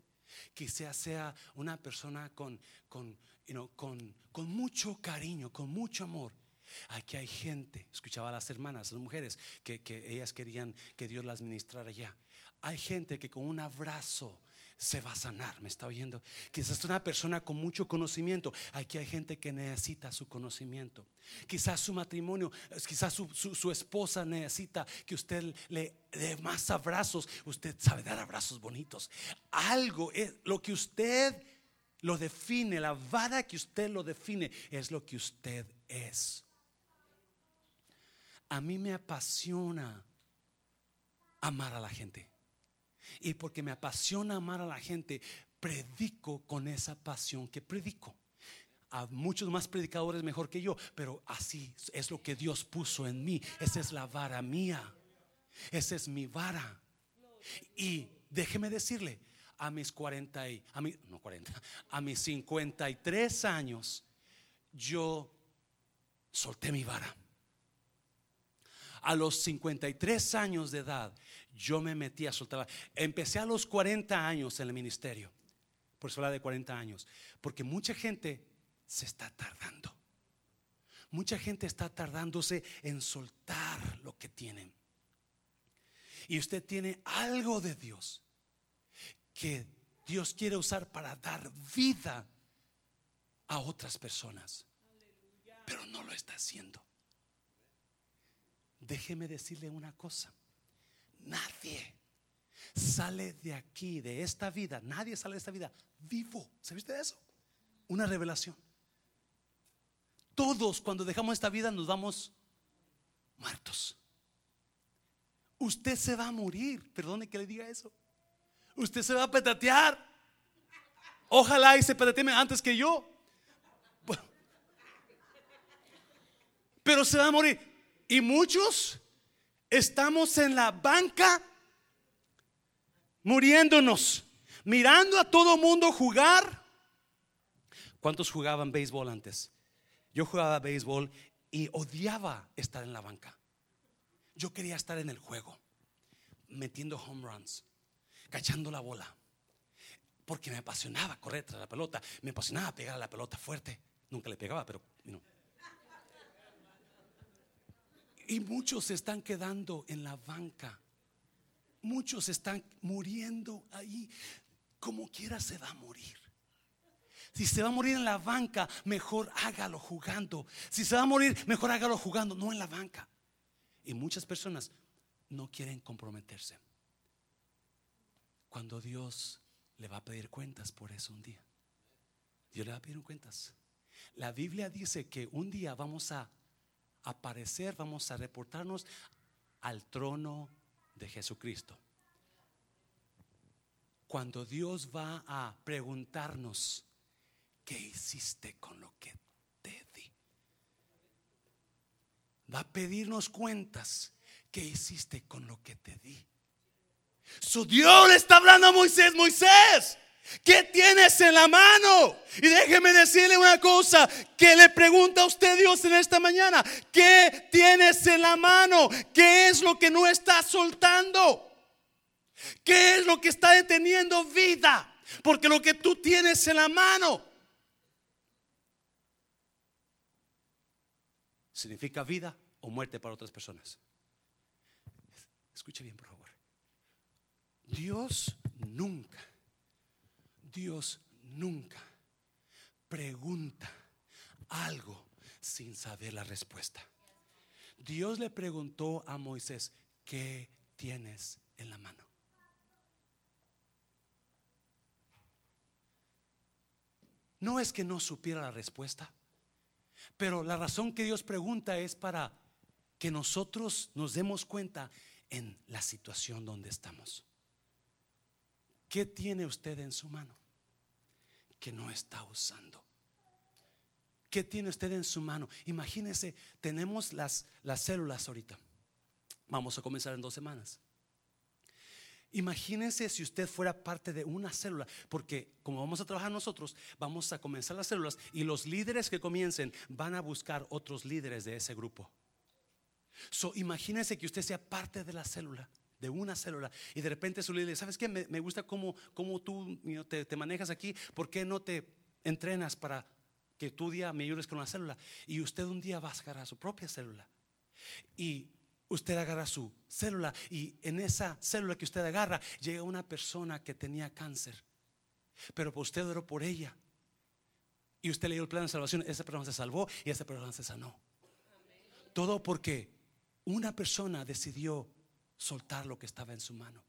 Quizá sea una persona con, con, con, con mucho cariño, con mucho amor. Aquí hay gente, escuchaba a las hermanas, las mujeres, que, que ellas querían que Dios las ministrara ya. Hay gente que con un abrazo se va a sanar. ¿Me está oyendo? Quizás es una persona con mucho conocimiento. Aquí hay gente que necesita su conocimiento. Quizás su matrimonio, quizás su, esposa necesita que usted le dé más abrazos. Usted sabe dar abrazos bonitos. Algo es lo que usted lo define, la vara que usted lo define es lo que usted es. A mí me apasiona amar a la gente. Y porque me apasiona amar a la gente, predico con esa pasión que predico. A muchos más predicadores mejor que yo, pero así es lo que Dios puso en mí. Esa es la vara mía. Esa es mi vara. Y déjeme decirle, a mis 40 y a mi, no 40, a mis 53 años yo solté mi vara. A los 53 años de edad yo me metí a soltar. Empecé a los 40 años en el ministerio. Por eso habla de 40 años. Porque mucha gente se está tardando. Mucha gente está tardándose en soltar lo que tienen. Y usted tiene algo de Dios que Dios quiere usar para dar vida a otras personas. Pero no lo está haciendo. Déjeme decirle una cosa. Nadie sale de aquí, de esta vida. Nadie sale de esta vida vivo. ¿Sabiste de eso? Una revelación. Todos cuando dejamos esta vida nos vamos muertos. Usted se va a morir. Perdone que le diga eso. Usted se va a petatear. Ojalá y se petatee antes que yo. Pero se va a morir. Y muchos estamos en la banca muriéndonos, mirando a todo mundo jugar. ¿Cuántos jugaban béisbol antes? Yo jugaba béisbol y odiaba estar en la banca. Yo quería estar en el juego, metiendo home runs, cachando la bola, porque me apasionaba correr tras la pelota, me apasionaba pegar a la pelota fuerte. Nunca le pegaba, pero no. Y muchos se están quedando en la banca. Muchos están muriendo ahí. Como quiera se va a morir. Si se va a morir en la banca, mejor hágalo jugando. Si se va a morir, mejor hágalo jugando, no en la banca. Y muchas personas no quieren comprometerse. Cuando Dios le va a pedir cuentas por eso un día. Dios le va a pedir cuentas. La Biblia dice que un día vamos a aparecer, vamos a reportarnos al trono de Jesucristo. Cuando Dios va a preguntarnos qué hiciste con lo que te di. Va a pedirnos cuentas. ¿Qué hiciste con lo que te di? Su Dios le está hablando a Moisés, Moisés, ¿qué tienes en la mano? Y déjeme decirle una cosa que le pregunta a usted Dios en esta mañana. ¿Qué tienes en la mano? ¿Qué es lo que no está soltando? ¿Qué es lo que está deteniendo vida? Porque lo que tú tienes en la mano significa vida o muerte para otras personas. Escuche bien, por favor. Dios nunca, Dios nunca pregunta algo sin saber la respuesta. Dios le preguntó a Moisés, ¿qué tienes en la mano? No es que no supiera la respuesta, pero la razón que Dios pregunta es para que nosotros nos demos cuenta en la situación donde estamos. ¿Qué tiene usted en su mano que no está usando? ¿Qué tiene usted en su mano? Imagínese, tenemos las, las células ahorita. Vamos a comenzar en dos semanas. Imagínense si usted fuera parte de una célula, porque como vamos a trabajar nosotros, vamos a comenzar las células y los líderes que comiencen van a buscar otros líderes de ese grupo. So, imagínense que usted sea parte de la célula de una célula y de repente su líder, ¿sabes qué? Me, gusta cómo, cómo tú te, manejas aquí, ¿por qué no te entrenas para que tu día me ayudes con la célula? Y usted un día va a sacar a su propia célula y usted agarra su célula y en esa célula que usted agarra llega una persona que tenía cáncer, pero usted oró por ella y usted leyó el plan de salvación, esa persona se salvó y esa persona se sanó. Todo porque una persona decidió soltar lo que estaba en su mano.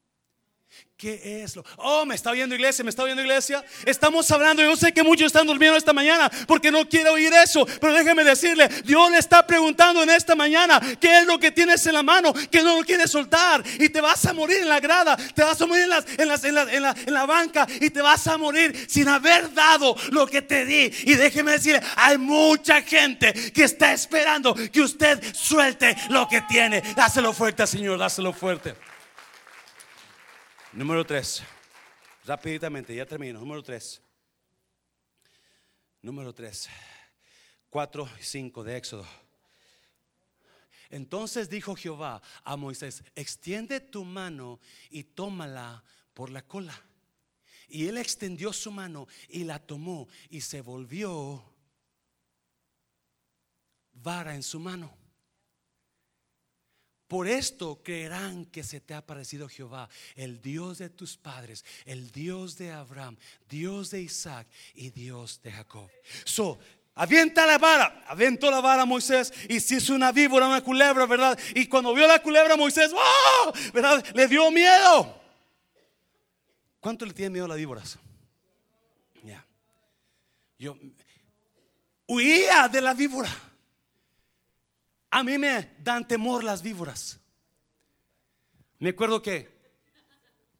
¿Qué es lo? Oh, me está viendo iglesia, me está viendo iglesia. Estamos hablando, yo sé que muchos están durmiendo esta mañana porque no quiere oír eso, pero déjeme decirle, Dios le está preguntando en esta mañana, ¿qué es lo que tienes en la mano que no lo quieres soltar? Y te vas a morir en la grada, te vas a morir en, las, en, las, en, la, en, la, en la banca y te vas a morir sin haber dado lo que te di. Y déjeme decirle, hay mucha gente que está esperando que usted suelte lo que tiene. Dáselo fuerte, Señor, dáselo fuerte. Número tres. Rápidamente, ya termino. Número tres. Número tres. Cuatro y cinco de Éxodo. Entonces dijo Jehová a Moisés, extiende tu mano y tómala por la cola. Y él extendió su mano y la tomó y se volvió vara en su mano. Por esto creerán que se te ha parecido Jehová, el Dios de tus padres, el Dios de Abraham, Dios de Isaac y Dios de Jacob. So, Avienta la vara, aventó la vara Moisés y si es una víbora, una culebra, ¿verdad? Y cuando vio la culebra Moisés, ¡oh! ¿verdad? Le dio miedo. ¿Cuánto le tiene miedo a las víboras? Ya. Yo huía de la víbora. A mí me dan temor las víboras. Me acuerdo que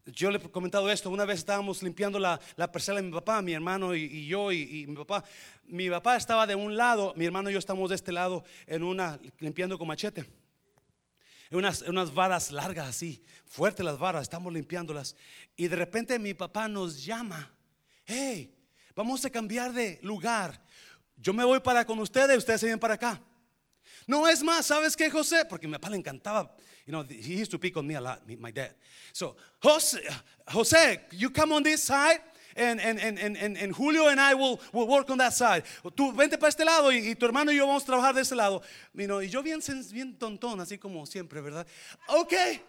yo le he comentado esto, una vez estábamos limpiando la, la parcela de mi papá, mi hermano y, yo y, mi papá. Mi papá estaba de un lado, mi hermano y yo estamos de este lado en una, limpiando con machete. Unas, unas varas largas así, fuertes las varas, estamos limpiándolas. Y de repente mi papá nos llama, hey, vamos a cambiar de lugar. Yo me voy para con ustedes, ustedes se vienen para acá. No es más, ¿sabes qué, José? Porque mi papá le encantaba. You know, he used to pick on me a lot, my dad. So, Jose, Jose, you come on this side. And, and, and, and, Julio and I will, will work on that side. Tú vente para este lado y, y tu hermano y yo vamos a trabajar de este lado. You know, y yo bien, bien tontón, así como siempre, ¿verdad? Okay.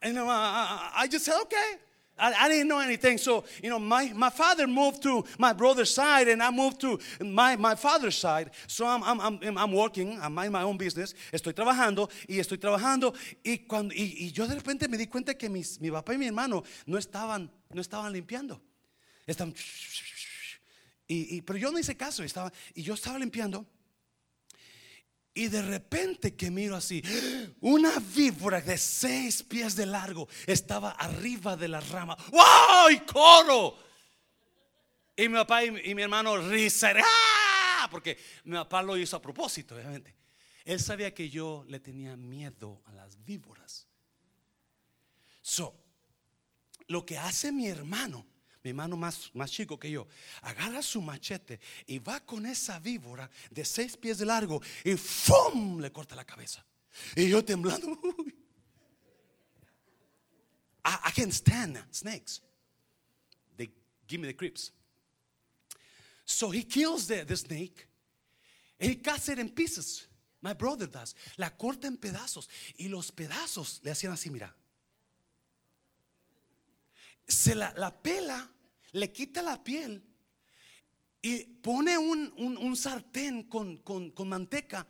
And uh, I just said, okay. I, I, didn't know anything. So, you know, my, my father moved to my brother's side and I moved to my, my father's side. So I'm, I'm, I'm, I'm working, I'm minding my own business. Estoy trabajando y estoy trabajando. Y, cuando, y, y yo de repente me di cuenta que mis, mi papá y mi hermano no estaban, no estaban limpiando. Estaban, y, y, pero yo no hice caso. Estaba, y yo estaba limpiando. Y de repente que miro así, una víbora de seis pies de largo estaba arriba de la rama. ¡Wow! Y coro. Y mi papá y, mi hermano risa, ¡ah! porque mi papá lo hizo a propósito, obviamente. Él sabía que yo le tenía miedo a las víboras. So, lo que hace mi hermano, mi hermano más, más chico que yo, agarra su machete y va con esa víbora de seis pies de largo y ¡fum! le corta la cabeza. Y yo temblando, I, I can't stand snakes. They give me the creeps. So he kills the, the snake. He cuts it in pieces. My brother does. La corta en pedazos. Y los pedazos le hacían así, mira. Se la, la pela, le quita la piel y pone un, un, sartén con, con, manteca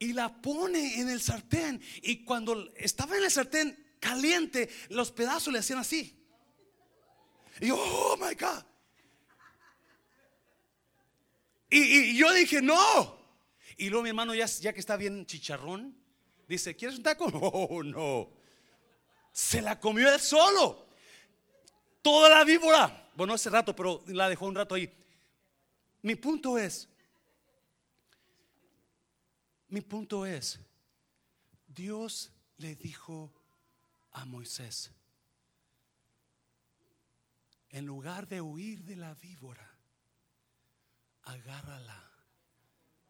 y la pone en el sartén. Y cuando estaba en el sartén caliente, los pedazos le hacían así. Y yo, oh my God. Y, yo dije, no. Y luego mi hermano, ya, ya que está bien chicharrón, dice, ¿quieres un taco? No, no. Se la comió él solo. Toda la víbora. Bueno, hace rato, pero la dejó un rato ahí. Mi punto es, mi punto es, Dios le dijo a Moisés, en lugar de huir de la víbora, agárrala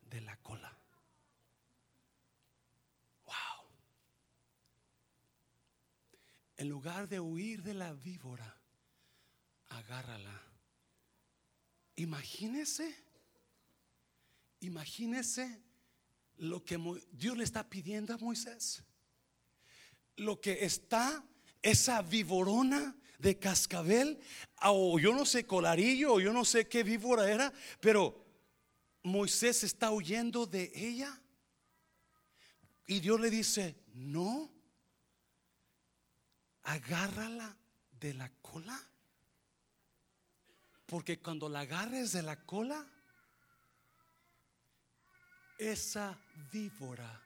de la cola. Wow. En lugar de huir de la víbora, agárrala. Imagínese, imagínese lo que Dios le está pidiendo a Moisés. Lo que está esa víborona de cascabel, o yo no sé, colarillo, o yo no sé qué víbora era, pero Moisés está huyendo de ella. Y Dios le dice, no, agárrala de la cola. Porque cuando la agarres de la cola, esa víbora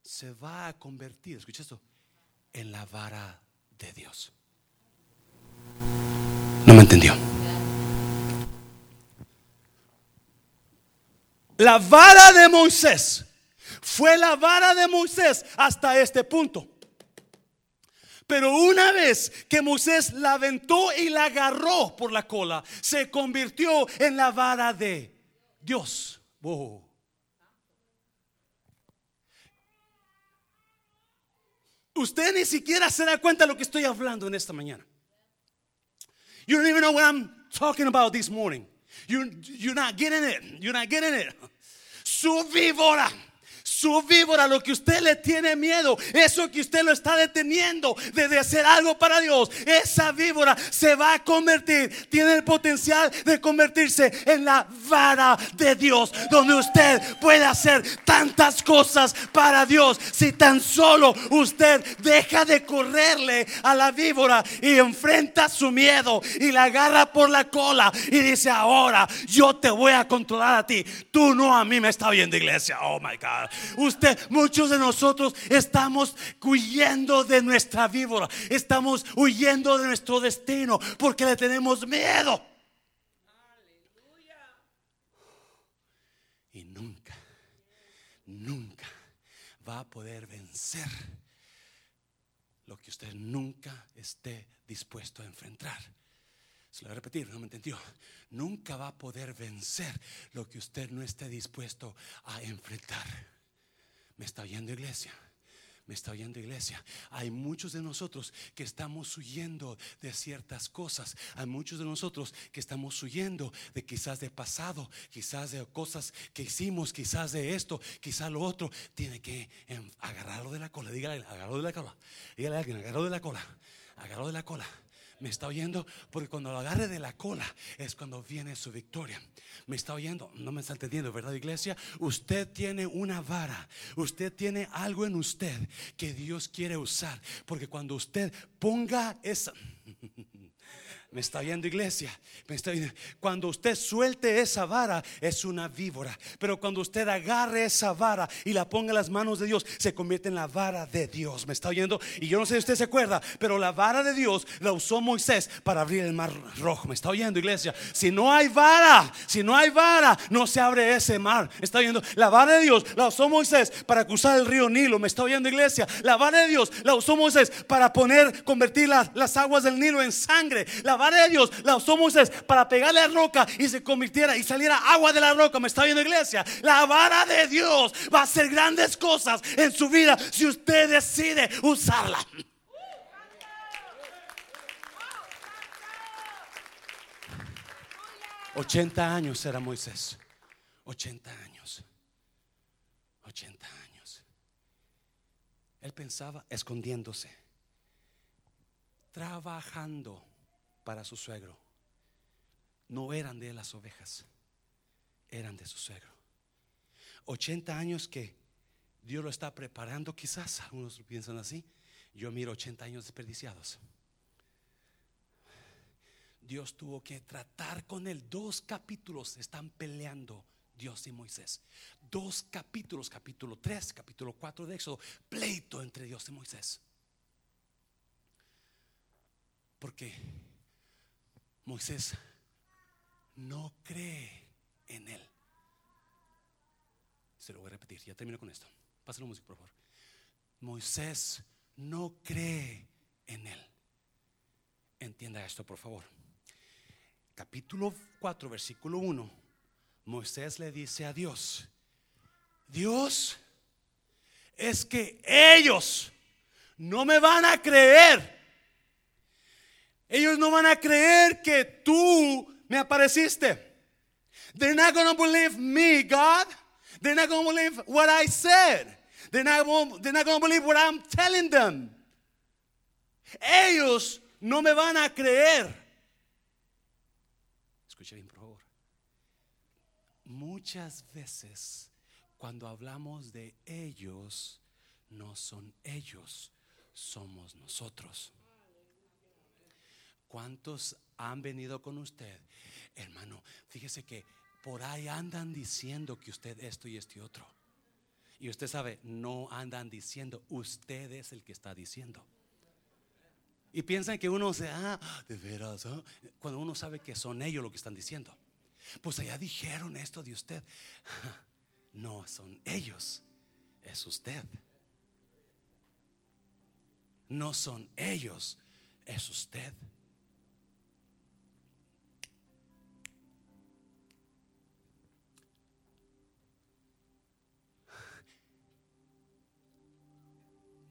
se va a convertir, escucha esto, en la vara de Dios. No me entendió. La vara de Moisés fue la vara de Moisés hasta este punto. Pero una vez que Moisés la aventó y la agarró por la cola, se convirtió en la vara de Dios. Usted ni siquiera se da cuenta de lo que estoy hablando en esta mañana. You don't even know what I'm talking about this morning. You, you're not getting it. You're not getting it. Su víbora su víbora, lo que usted le tiene miedo, eso que usted lo está deteniendo de hacer algo para Dios, esa víbora se va a convertir, tiene el potencial de convertirse en la vara de Dios, donde usted puede hacer tantas cosas para Dios. Si tan solo usted deja de correrle a la víbora y enfrenta su miedo y la agarra por la cola y dice, ahora yo te voy a controlar a ti. Tú no a mí me está oyendo iglesia. Oh my God. Usted, muchos de nosotros estamos huyendo de nuestra víbora, estamos huyendo de nuestro destino porque le tenemos miedo. Y nunca, nunca va a poder vencer lo que usted nunca esté dispuesto a enfrentar. Se lo voy a repetir, no me entendió. Nunca va a poder vencer lo que usted no esté dispuesto a enfrentar. ¿Me está oyendo iglesia? Me está oyendo iglesia. Hay muchos de nosotros que estamos huyendo de ciertas cosas. Hay muchos de nosotros que estamos huyendo de quizás de pasado, quizás de cosas que hicimos, quizás de esto, quizás lo otro. Tiene que agarrarlo de la cola. Dígale, agarrarlo de la cola. Dígale a alguien, agarrarlo de la cola. Agarrarlo de la cola. ¿Me está oyendo? Porque cuando lo agarre de la cola es cuando viene su victoria. ¿Me está oyendo? No me está entendiendo, ¿verdad, iglesia? Usted tiene una vara. Usted tiene algo en usted que Dios quiere usar. Porque cuando usted ponga esa... Me está viendo iglesia. Me está viendo. Cuando usted suelte esa vara es una víbora. Pero cuando usted agarre esa vara y la ponga en las manos de Dios, se convierte en la vara de Dios. Me está oyendo. Y yo no sé si usted se acuerda, pero la vara de Dios la usó Moisés para abrir el mar rojo. Me está oyendo iglesia. Si no hay vara, si no hay vara, no se abre ese mar. Me está oyendo. La vara de Dios la usó Moisés para cruzar el río Nilo. Me está oyendo iglesia. La vara de Dios la usó Moisés para poner, convertir las, aguas del Nilo en sangre. La de Dios la usó Moisés para pegarle a la roca y se convirtiera y saliera agua de la roca. Me está viendo iglesia. La vara de Dios va a hacer grandes cosas en su vida si usted decide usarla. Ochenta años era Moisés. Ochenta años. Ochenta años. Él pensaba escondiéndose, trabajando para su suegro. No eran de las ovejas, eran de su suegro. 80 años que Dios lo está preparando, quizás algunos piensan así. Yo miro 80 años desperdiciados. Dios tuvo que tratar con él. Dos capítulos están peleando Dios y Moisés. Dos capítulos, capítulo 3, capítulo 4 de Éxodo, pleito entre Dios y Moisés. Porque Moisés no cree en él. Se lo voy a repetir, ya termino con esto. Pásalo música, por favor. Moisés no cree en él. Entienda esto, por favor. Capítulo 4, versículo 1. Moisés le dice a Dios, Dios, es que ellos no me van a creer ellos no van a creer que tú me apareciste. They're not going to believe me, God. They're not going to believe what I said. They're not, they're not going to believe what I'm telling them. Ellos no me van a creer. Escuche bien, por favor. Muchas veces cuando hablamos de ellos, no son ellos, somos nosotros. ¿Cuántos han venido con usted? Hermano, fíjese que por ahí andan diciendo que usted esto y esto y otro. Y usted sabe, no andan diciendo, usted es el que está diciendo. Y piensan que uno se, ah, de veras, ah", cuando uno sabe que son ellos lo que están diciendo. Pues allá dijeron esto de usted. No, son ellos, es usted. No son ellos, es usted.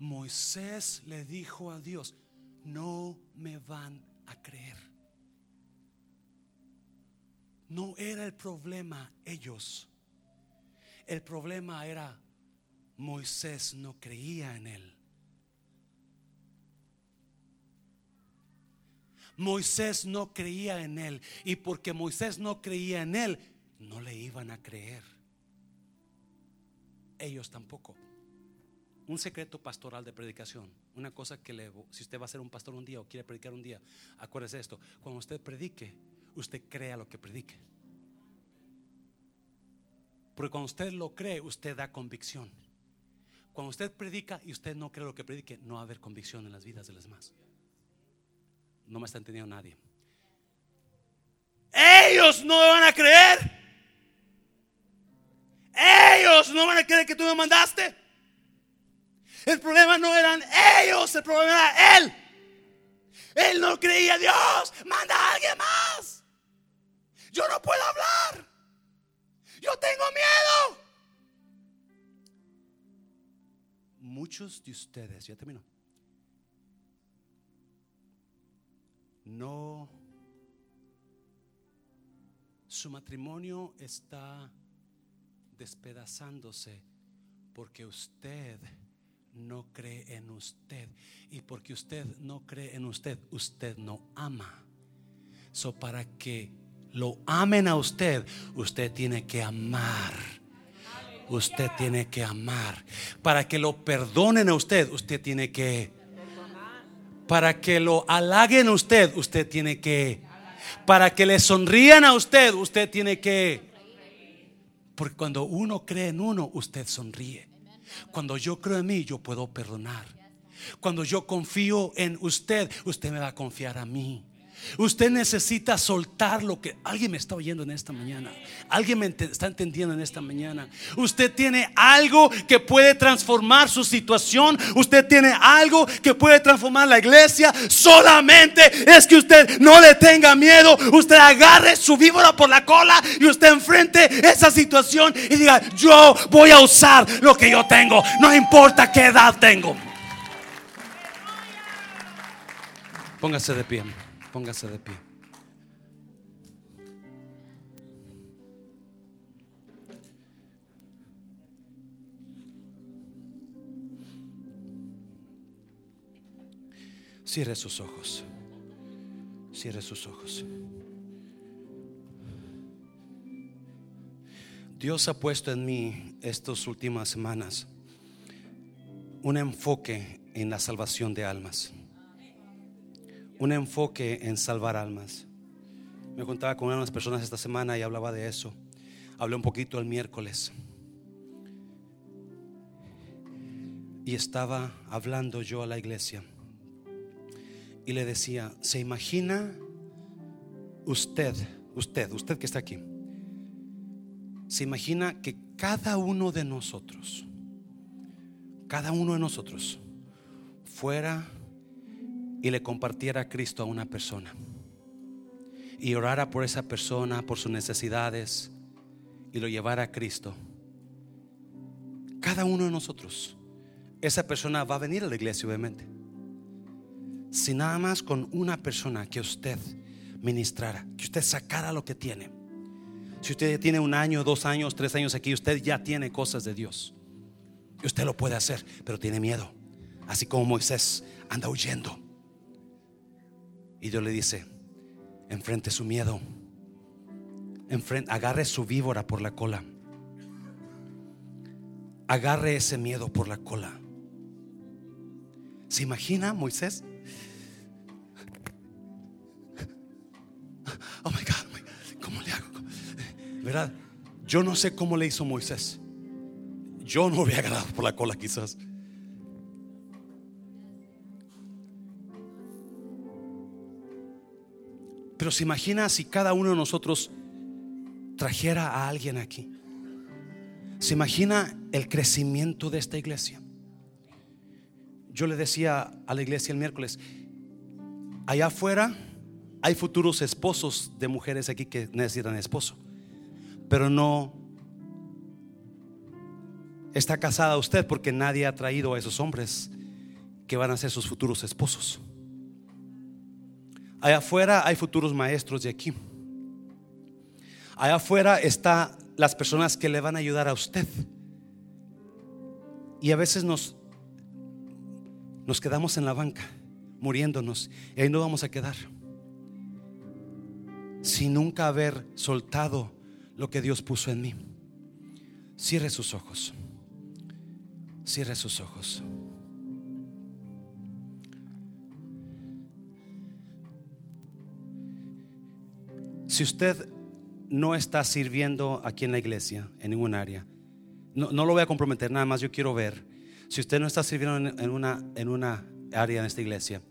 Moisés le dijo a Dios, no me van a creer. No era el problema ellos. El problema era Moisés no creía en él. Moisés no creía en él. Y porque Moisés no creía en él, no le iban a creer. Ellos tampoco un secreto pastoral de predicación. Una cosa que le, si usted va a ser un pastor un día o quiere predicar un día, acuérdese esto. Cuando usted predique, usted crea lo que predique. Porque cuando usted lo cree, usted da convicción. Cuando usted predica y usted no cree lo que predique, no va a haber convicción en las vidas de los demás. No me está entendiendo nadie. Ellos no van a creer. Ellos no van a creer que tú me mandaste. El problema no eran ellos, el problema era él. Él no creía Dios. Manda a alguien más. Yo no puedo hablar. Yo tengo miedo. Muchos de ustedes, ya termino. No. Su matrimonio está despedazándose porque usted no cree en usted. Y porque usted no cree en usted, usted no ama. So para que lo amen a usted, usted tiene que amar. Usted tiene que amar. Para que lo perdonen a usted, usted tiene que Para que lo halaguen a usted, usted tiene que. Para que le sonrían a usted, usted tiene que. Porque cuando uno cree en uno, usted sonríe. Cuando yo creo en mí, yo puedo perdonar. Cuando yo confío en usted, usted me va a confiar a mí. Usted necesita soltar lo que alguien me está oyendo en esta mañana. Alguien me está entendiendo en esta mañana. Usted tiene algo que puede transformar su situación. Usted tiene algo que puede transformar la iglesia. Solamente es que usted no le tenga miedo. Usted agarre su víbora por la cola y usted enfrente esa situación y diga, yo voy a usar lo que yo tengo. No importa qué edad tengo. Póngase de pie. Póngase de pie. Cierre sus ojos. Cierre sus ojos. Dios ha puesto en mí estas últimas semanas un enfoque en la salvación de almas un enfoque en salvar almas. Me contaba con unas personas esta semana y hablaba de eso. Hablé un poquito el miércoles. Y estaba hablando yo a la iglesia. Y le decía, ¿se imagina usted, usted, usted que está aquí? ¿Se imagina que cada uno de nosotros, cada uno de nosotros, fuera y le compartiera a Cristo a una persona y orara por esa persona, por sus necesidades y lo llevara a Cristo, cada uno de nosotros, esa persona va a venir a la iglesia obviamente. Si nada más con una persona que usted ministrara, que usted sacara lo que tiene. Si usted tiene un año, dos años, tres años aquí, usted ya tiene cosas de Dios. Usted lo puede hacer, pero tiene miedo. Así como Moisés anda huyendo. Y Dios le dice, enfrente su miedo, enfrente, agarre su víbora por la cola, agarre ese miedo por la cola. ¿Se imagina Moisés? Oh my God, ¿cómo le hago? ¿Verdad? Yo no sé cómo le hizo Moisés. Yo no hubiera agarrado por la cola quizás. Pero se imagina si cada uno de nosotros trajera a alguien aquí. Se imagina el crecimiento de esta iglesia. Yo le decía a la iglesia el miércoles, allá afuera hay futuros esposos de mujeres aquí que necesitan esposo, pero no está casada usted porque nadie ha traído a esos hombres que van a ser sus futuros esposos. Allá afuera hay futuros maestros de aquí. Allá afuera están las personas que le van a ayudar a usted. Y a veces nos, nos quedamos en la banca, muriéndonos, y ahí no vamos a quedar. Sin nunca haber soltado lo que Dios puso en mí. Cierre sus ojos. Cierre sus ojos. Si usted no está sirviendo aquí en la iglesia, en ningún área, no, lo voy a comprometer, nada más yo quiero ver. Si usted no está sirviendo en, una, en una área en esta iglesia,